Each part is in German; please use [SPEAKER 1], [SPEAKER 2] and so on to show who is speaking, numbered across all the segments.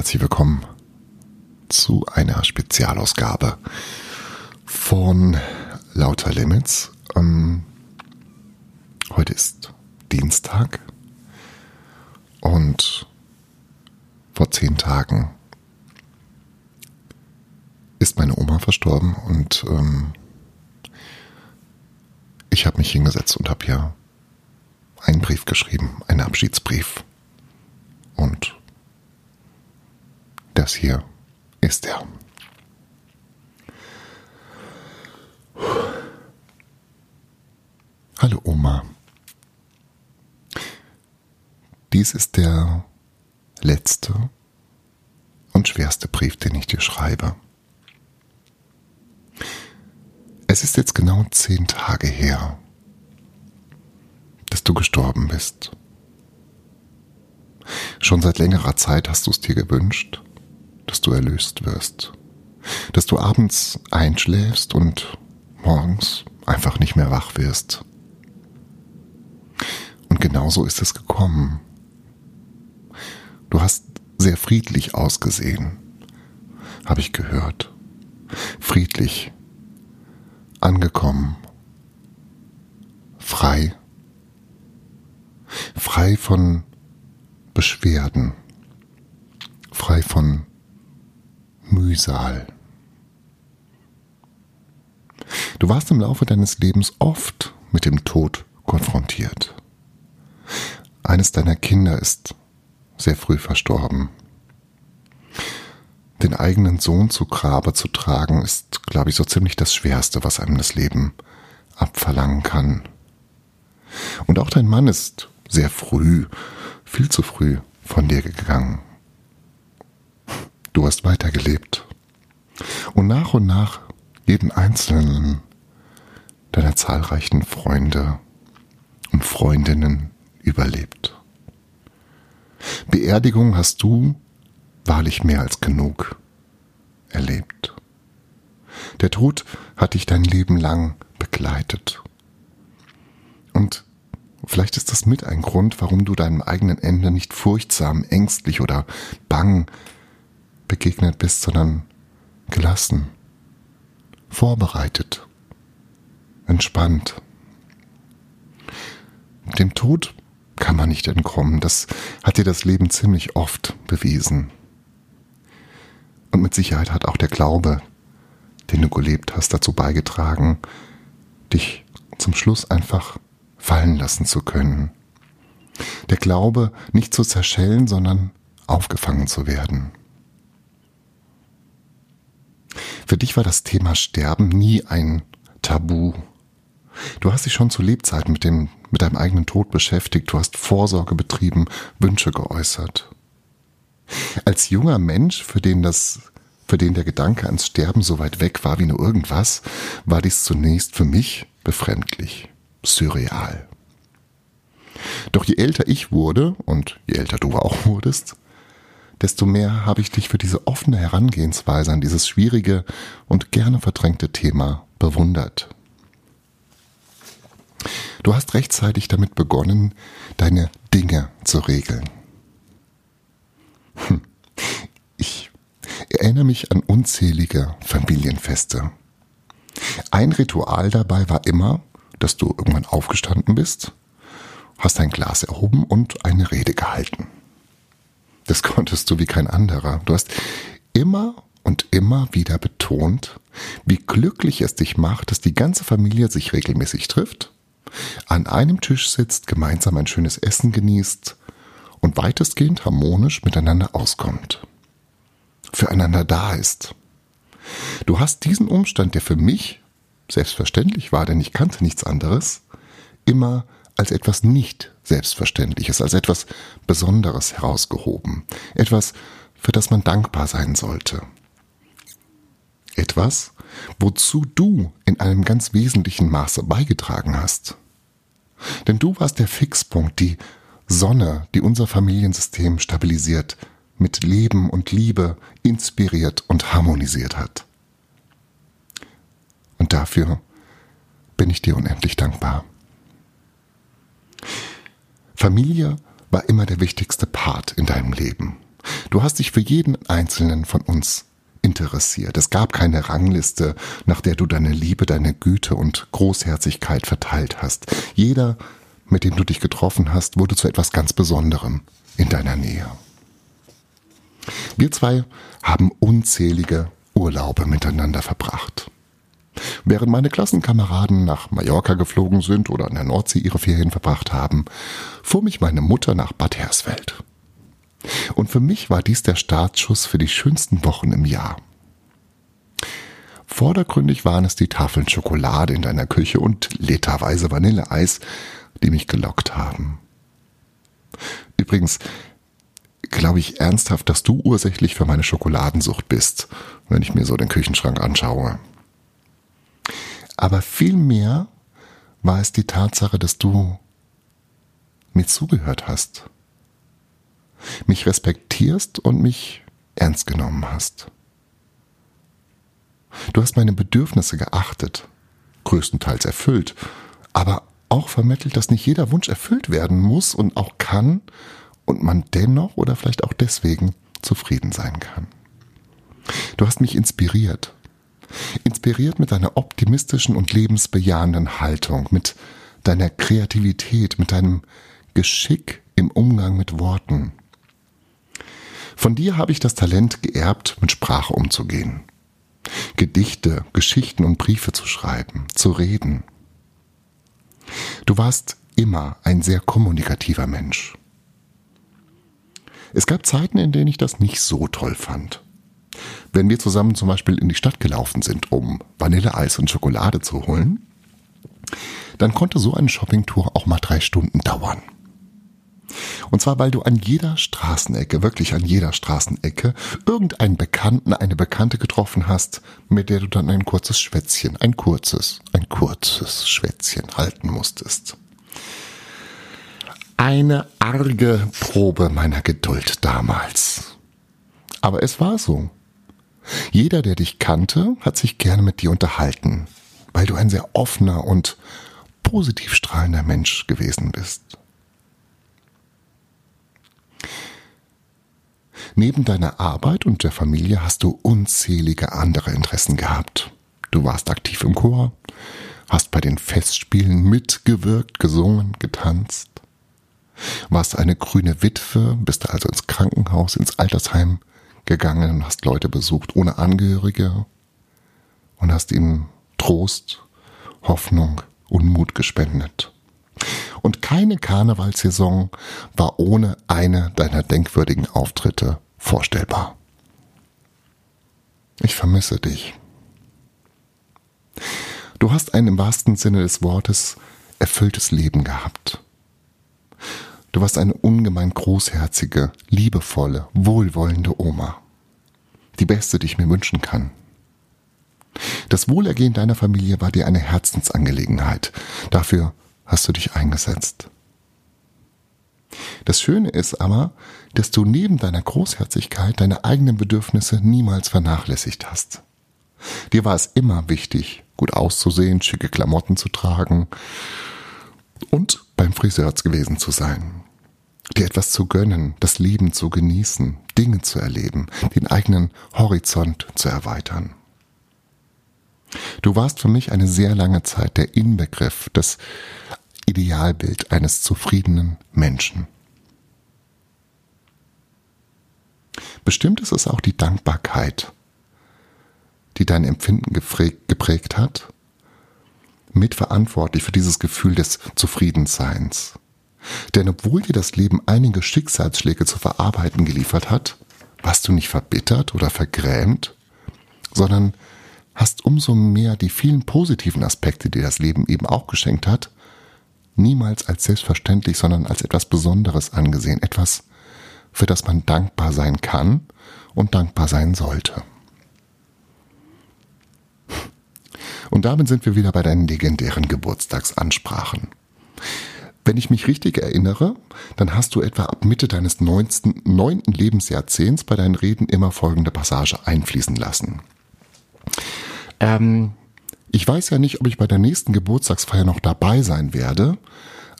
[SPEAKER 1] herzlich willkommen zu einer Spezialausgabe von Lauter Limits. Ähm, heute ist Dienstag und vor zehn Tagen ist meine Oma verstorben und ähm, ich habe mich hingesetzt und habe ihr einen Brief geschrieben, einen Abschiedsbrief. Und das hier ist er. Hallo Oma. Dies ist der letzte und schwerste Brief, den ich dir schreibe. Es ist jetzt genau zehn Tage her, dass du gestorben bist. Schon seit längerer Zeit hast du es dir gewünscht, dass du erlöst wirst, dass du abends einschläfst und morgens einfach nicht mehr wach wirst. Und genauso ist es gekommen. Du hast sehr friedlich ausgesehen, habe ich gehört. Friedlich, angekommen, frei, frei von Beschwerden, frei von Mühsal. Du warst im Laufe deines Lebens oft mit dem Tod konfrontiert. Eines deiner Kinder ist sehr früh verstorben. Den eigenen Sohn zu Grabe zu tragen, ist, glaube ich, so ziemlich das Schwerste, was einem das Leben abverlangen kann. Und auch dein Mann ist sehr früh, viel zu früh von dir gegangen. Du hast weitergelebt. Und nach und nach jeden einzelnen deiner zahlreichen Freunde und Freundinnen überlebt. Beerdigung hast du wahrlich mehr als genug erlebt. Der Tod hat dich dein Leben lang begleitet. Und vielleicht ist das mit ein Grund, warum du deinem eigenen Ende nicht furchtsam, ängstlich oder bang begegnet bist, sondern gelassen, vorbereitet, entspannt. Dem Tod kann man nicht entkommen. Das hat dir das Leben ziemlich oft bewiesen. Und mit Sicherheit hat auch der Glaube, den du gelebt hast, dazu beigetragen, dich zum Schluss einfach fallen lassen zu können. Der Glaube nicht zu zerschellen, sondern aufgefangen zu werden. Für dich war das Thema Sterben nie ein Tabu. Du hast dich schon zu Lebzeiten mit, dem, mit deinem eigenen Tod beschäftigt, du hast Vorsorge betrieben, Wünsche geäußert. Als junger Mensch, für den das für den der Gedanke ans Sterben so weit weg war wie nur irgendwas, war dies zunächst für mich befremdlich, surreal. Doch je älter ich wurde und je älter du auch wurdest, desto mehr habe ich dich für diese offene Herangehensweise an dieses schwierige und gerne verdrängte Thema bewundert. Du hast rechtzeitig damit begonnen, deine Dinge zu regeln. Hm. Ich erinnere mich an unzählige Familienfeste. Ein Ritual dabei war immer, dass du irgendwann aufgestanden bist, hast ein Glas erhoben und eine Rede gehalten. Das konntest du wie kein anderer. Du hast immer und immer wieder betont, wie glücklich es dich macht, dass die ganze Familie sich regelmäßig trifft, an einem Tisch sitzt, gemeinsam ein schönes Essen genießt und weitestgehend harmonisch miteinander auskommt. Füreinander da ist. Du hast diesen Umstand, der für mich selbstverständlich war, denn ich kannte nichts anderes, immer als etwas nicht Selbstverständliches, als etwas Besonderes herausgehoben, etwas, für das man dankbar sein sollte. Etwas, wozu du in einem ganz wesentlichen Maße beigetragen hast. Denn du warst der Fixpunkt, die Sonne, die unser Familiensystem stabilisiert, mit Leben und Liebe inspiriert und harmonisiert hat. Und dafür bin ich dir unendlich dankbar. Familie war immer der wichtigste Part in deinem Leben. Du hast dich für jeden einzelnen von uns interessiert. Es gab keine Rangliste, nach der du deine Liebe, deine Güte und Großherzigkeit verteilt hast. Jeder, mit dem du dich getroffen hast, wurde zu etwas ganz Besonderem in deiner Nähe. Wir zwei haben unzählige Urlaube miteinander verbracht. Während meine Klassenkameraden nach Mallorca geflogen sind oder an der Nordsee ihre Ferien verbracht haben, fuhr mich meine Mutter nach Bad Hersfeld. Und für mich war dies der Startschuss für die schönsten Wochen im Jahr. Vordergründig waren es die Tafeln Schokolade in deiner Küche und literweise Vanilleeis, die mich gelockt haben. Übrigens glaube ich ernsthaft, dass du ursächlich für meine Schokoladensucht bist, wenn ich mir so den Küchenschrank anschaue. Aber vielmehr war es die Tatsache, dass du mir zugehört hast mich respektierst und mich ernst genommen hast. Du hast meine Bedürfnisse geachtet, größtenteils erfüllt, aber auch vermittelt, dass nicht jeder Wunsch erfüllt werden muss und auch kann und man dennoch oder vielleicht auch deswegen zufrieden sein kann. Du hast mich inspiriert. Inspiriert mit deiner optimistischen und lebensbejahenden Haltung, mit deiner Kreativität, mit deinem Geschick im Umgang mit Worten, von dir habe ich das Talent geerbt, mit Sprache umzugehen. Gedichte, Geschichten und Briefe zu schreiben, zu reden. Du warst immer ein sehr kommunikativer Mensch. Es gab Zeiten, in denen ich das nicht so toll fand. Wenn wir zusammen zum Beispiel in die Stadt gelaufen sind, um Vanilleeis und Schokolade zu holen, dann konnte so eine Shoppingtour auch mal drei Stunden dauern. Und zwar, weil du an jeder Straßenecke, wirklich an jeder Straßenecke, irgendeinen Bekannten, eine Bekannte getroffen hast, mit der du dann ein kurzes Schwätzchen, ein kurzes, ein kurzes Schwätzchen halten musstest. Eine arge Probe meiner Geduld damals. Aber es war so. Jeder, der dich kannte, hat sich gerne mit dir unterhalten, weil du ein sehr offener und positiv strahlender Mensch gewesen bist. Neben deiner Arbeit und der Familie hast du unzählige andere Interessen gehabt. Du warst aktiv im Chor, hast bei den Festspielen mitgewirkt, gesungen, getanzt, warst eine grüne Witwe, bist also ins Krankenhaus, ins Altersheim gegangen und hast Leute besucht ohne Angehörige und hast ihnen Trost, Hoffnung und Mut gespendet. Und keine Karnevalsaison war ohne eine deiner denkwürdigen Auftritte vorstellbar. Ich vermisse dich. Du hast ein im wahrsten Sinne des Wortes erfülltes Leben gehabt. Du warst eine ungemein großherzige, liebevolle, wohlwollende Oma. Die beste, die ich mir wünschen kann. Das Wohlergehen deiner Familie war dir eine Herzensangelegenheit. Dafür hast du dich eingesetzt. Das Schöne ist aber, dass du neben deiner Großherzigkeit deine eigenen Bedürfnisse niemals vernachlässigt hast. Dir war es immer wichtig, gut auszusehen, schicke Klamotten zu tragen und beim Friseur gewesen zu sein. Dir etwas zu gönnen, das Leben zu genießen, Dinge zu erleben, den eigenen Horizont zu erweitern. Du warst für mich eine sehr lange Zeit der Inbegriff, das Idealbild eines zufriedenen Menschen. Bestimmt ist es auch die Dankbarkeit, die dein Empfinden geprägt hat, mitverantwortlich für dieses Gefühl des Zufriedenseins. Denn obwohl dir das Leben einige Schicksalsschläge zu verarbeiten geliefert hat, warst du nicht verbittert oder vergrämt, sondern hast umso mehr die vielen positiven Aspekte, die das Leben eben auch geschenkt hat, niemals als selbstverständlich, sondern als etwas Besonderes angesehen, etwas, für das man dankbar sein kann und dankbar sein sollte. Und damit sind wir wieder bei deinen legendären Geburtstagsansprachen. Wenn ich mich richtig erinnere, dann hast du etwa ab Mitte deines neunten, Lebensjahrzehnts bei deinen Reden immer folgende Passage einfließen lassen. Ähm, ich weiß ja nicht, ob ich bei der nächsten Geburtstagsfeier noch dabei sein werde,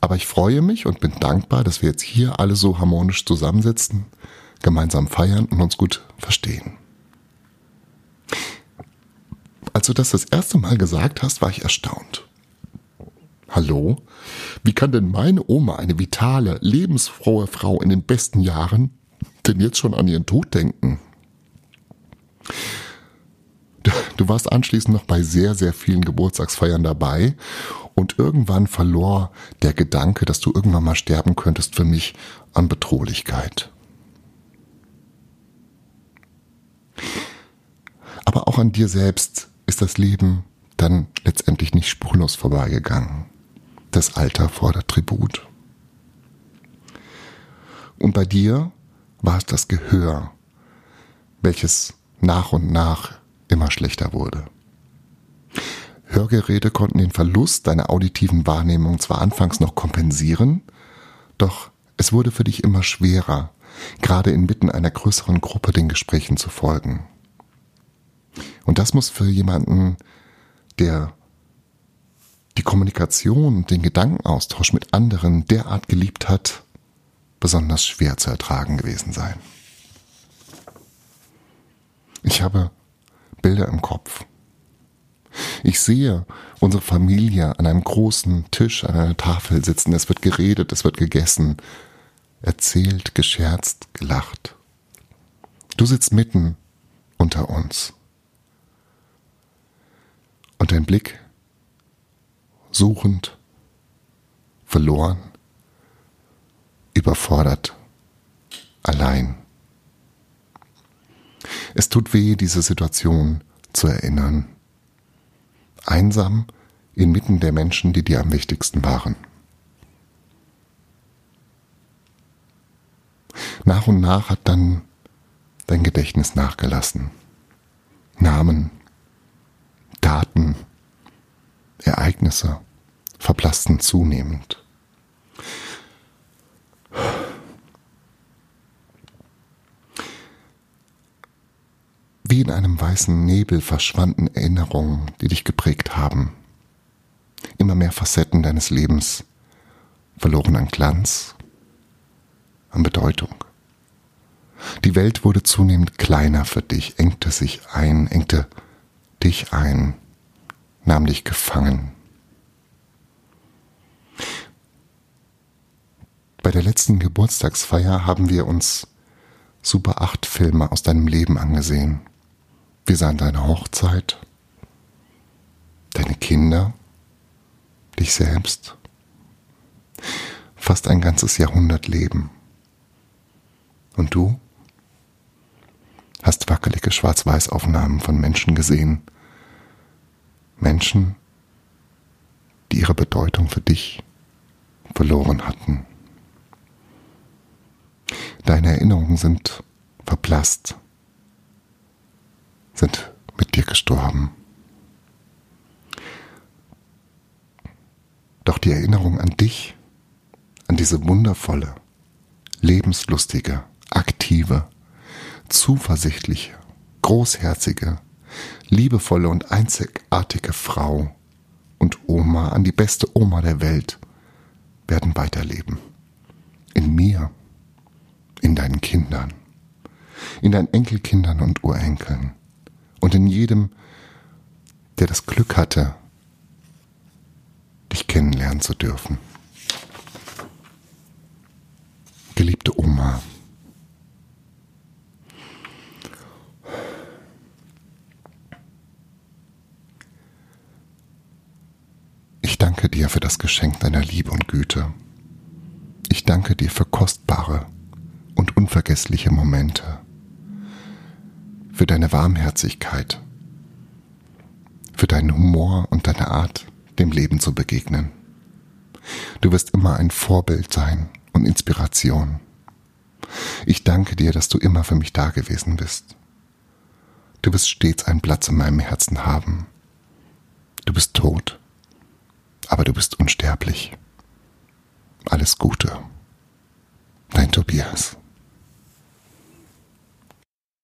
[SPEAKER 1] aber ich freue mich und bin dankbar, dass wir jetzt hier alle so harmonisch zusammensitzen, gemeinsam feiern und uns gut verstehen. Als du das das erste Mal gesagt hast, war ich erstaunt. Hallo? Wie kann denn meine Oma, eine vitale, lebensfrohe Frau in den besten Jahren, denn jetzt schon an ihren Tod denken? Du warst anschließend noch bei sehr, sehr vielen Geburtstagsfeiern dabei und irgendwann verlor der Gedanke, dass du irgendwann mal sterben könntest, für mich an Bedrohlichkeit. Aber auch an dir selbst ist das Leben dann letztendlich nicht spurlos vorbeigegangen. Das Alter fordert Tribut. Und bei dir war es das Gehör, welches nach und nach immer schlechter wurde. Hörgeräte konnten den Verlust deiner auditiven Wahrnehmung zwar anfangs noch kompensieren, doch es wurde für dich immer schwerer, gerade inmitten einer größeren Gruppe den Gesprächen zu folgen. Und das muss für jemanden, der die Kommunikation, den Gedankenaustausch mit anderen derart geliebt hat, besonders schwer zu ertragen gewesen sein. Ich habe Bilder im Kopf. Ich sehe unsere Familie an einem großen Tisch, an einer Tafel sitzen. Es wird geredet, es wird gegessen, erzählt, gescherzt, gelacht. Du sitzt mitten unter uns. Und dein Blick suchend, verloren, überfordert, allein. Es tut weh, diese Situation zu erinnern. Einsam inmitten der Menschen, die dir am wichtigsten waren. Nach und nach hat dann dein Gedächtnis nachgelassen. Namen, Ereignisse verblassten zunehmend. Wie in einem weißen Nebel verschwanden Erinnerungen, die dich geprägt haben. Immer mehr Facetten deines Lebens verloren an Glanz, an Bedeutung. Die Welt wurde zunehmend kleiner für dich, engte sich ein, engte dich ein, nahm dich gefangen. Bei der letzten Geburtstagsfeier haben wir uns Super 8 Filme aus deinem Leben angesehen. Wir sahen deine Hochzeit, deine Kinder, dich selbst. Fast ein ganzes Jahrhundert Leben. Und du hast wackelige Schwarz-Weiß-Aufnahmen von Menschen gesehen. Menschen, die ihre Bedeutung für dich verloren hatten. Deine Erinnerungen sind verblasst sind mit dir gestorben. Doch die Erinnerung an dich, an diese wundervolle, lebenslustige, aktive, zuversichtliche, großherzige, liebevolle und einzigartige Frau und Oma, an die beste Oma der Welt, werden weiterleben. In mir, in deinen Kindern, in deinen Enkelkindern und Urenkeln, und in jedem, der das Glück hatte, dich kennenlernen zu dürfen. Geliebte Oma, ich danke dir für das Geschenk deiner Liebe und Güte. Ich danke dir für kostbare und unvergessliche Momente für deine Warmherzigkeit, für deinen Humor und deine Art, dem Leben zu begegnen. Du wirst immer ein Vorbild sein und Inspiration. Ich danke dir, dass du immer für mich da gewesen bist. Du wirst stets einen Platz in meinem Herzen haben. Du bist tot, aber du bist unsterblich. Alles Gute. Dein Tobias.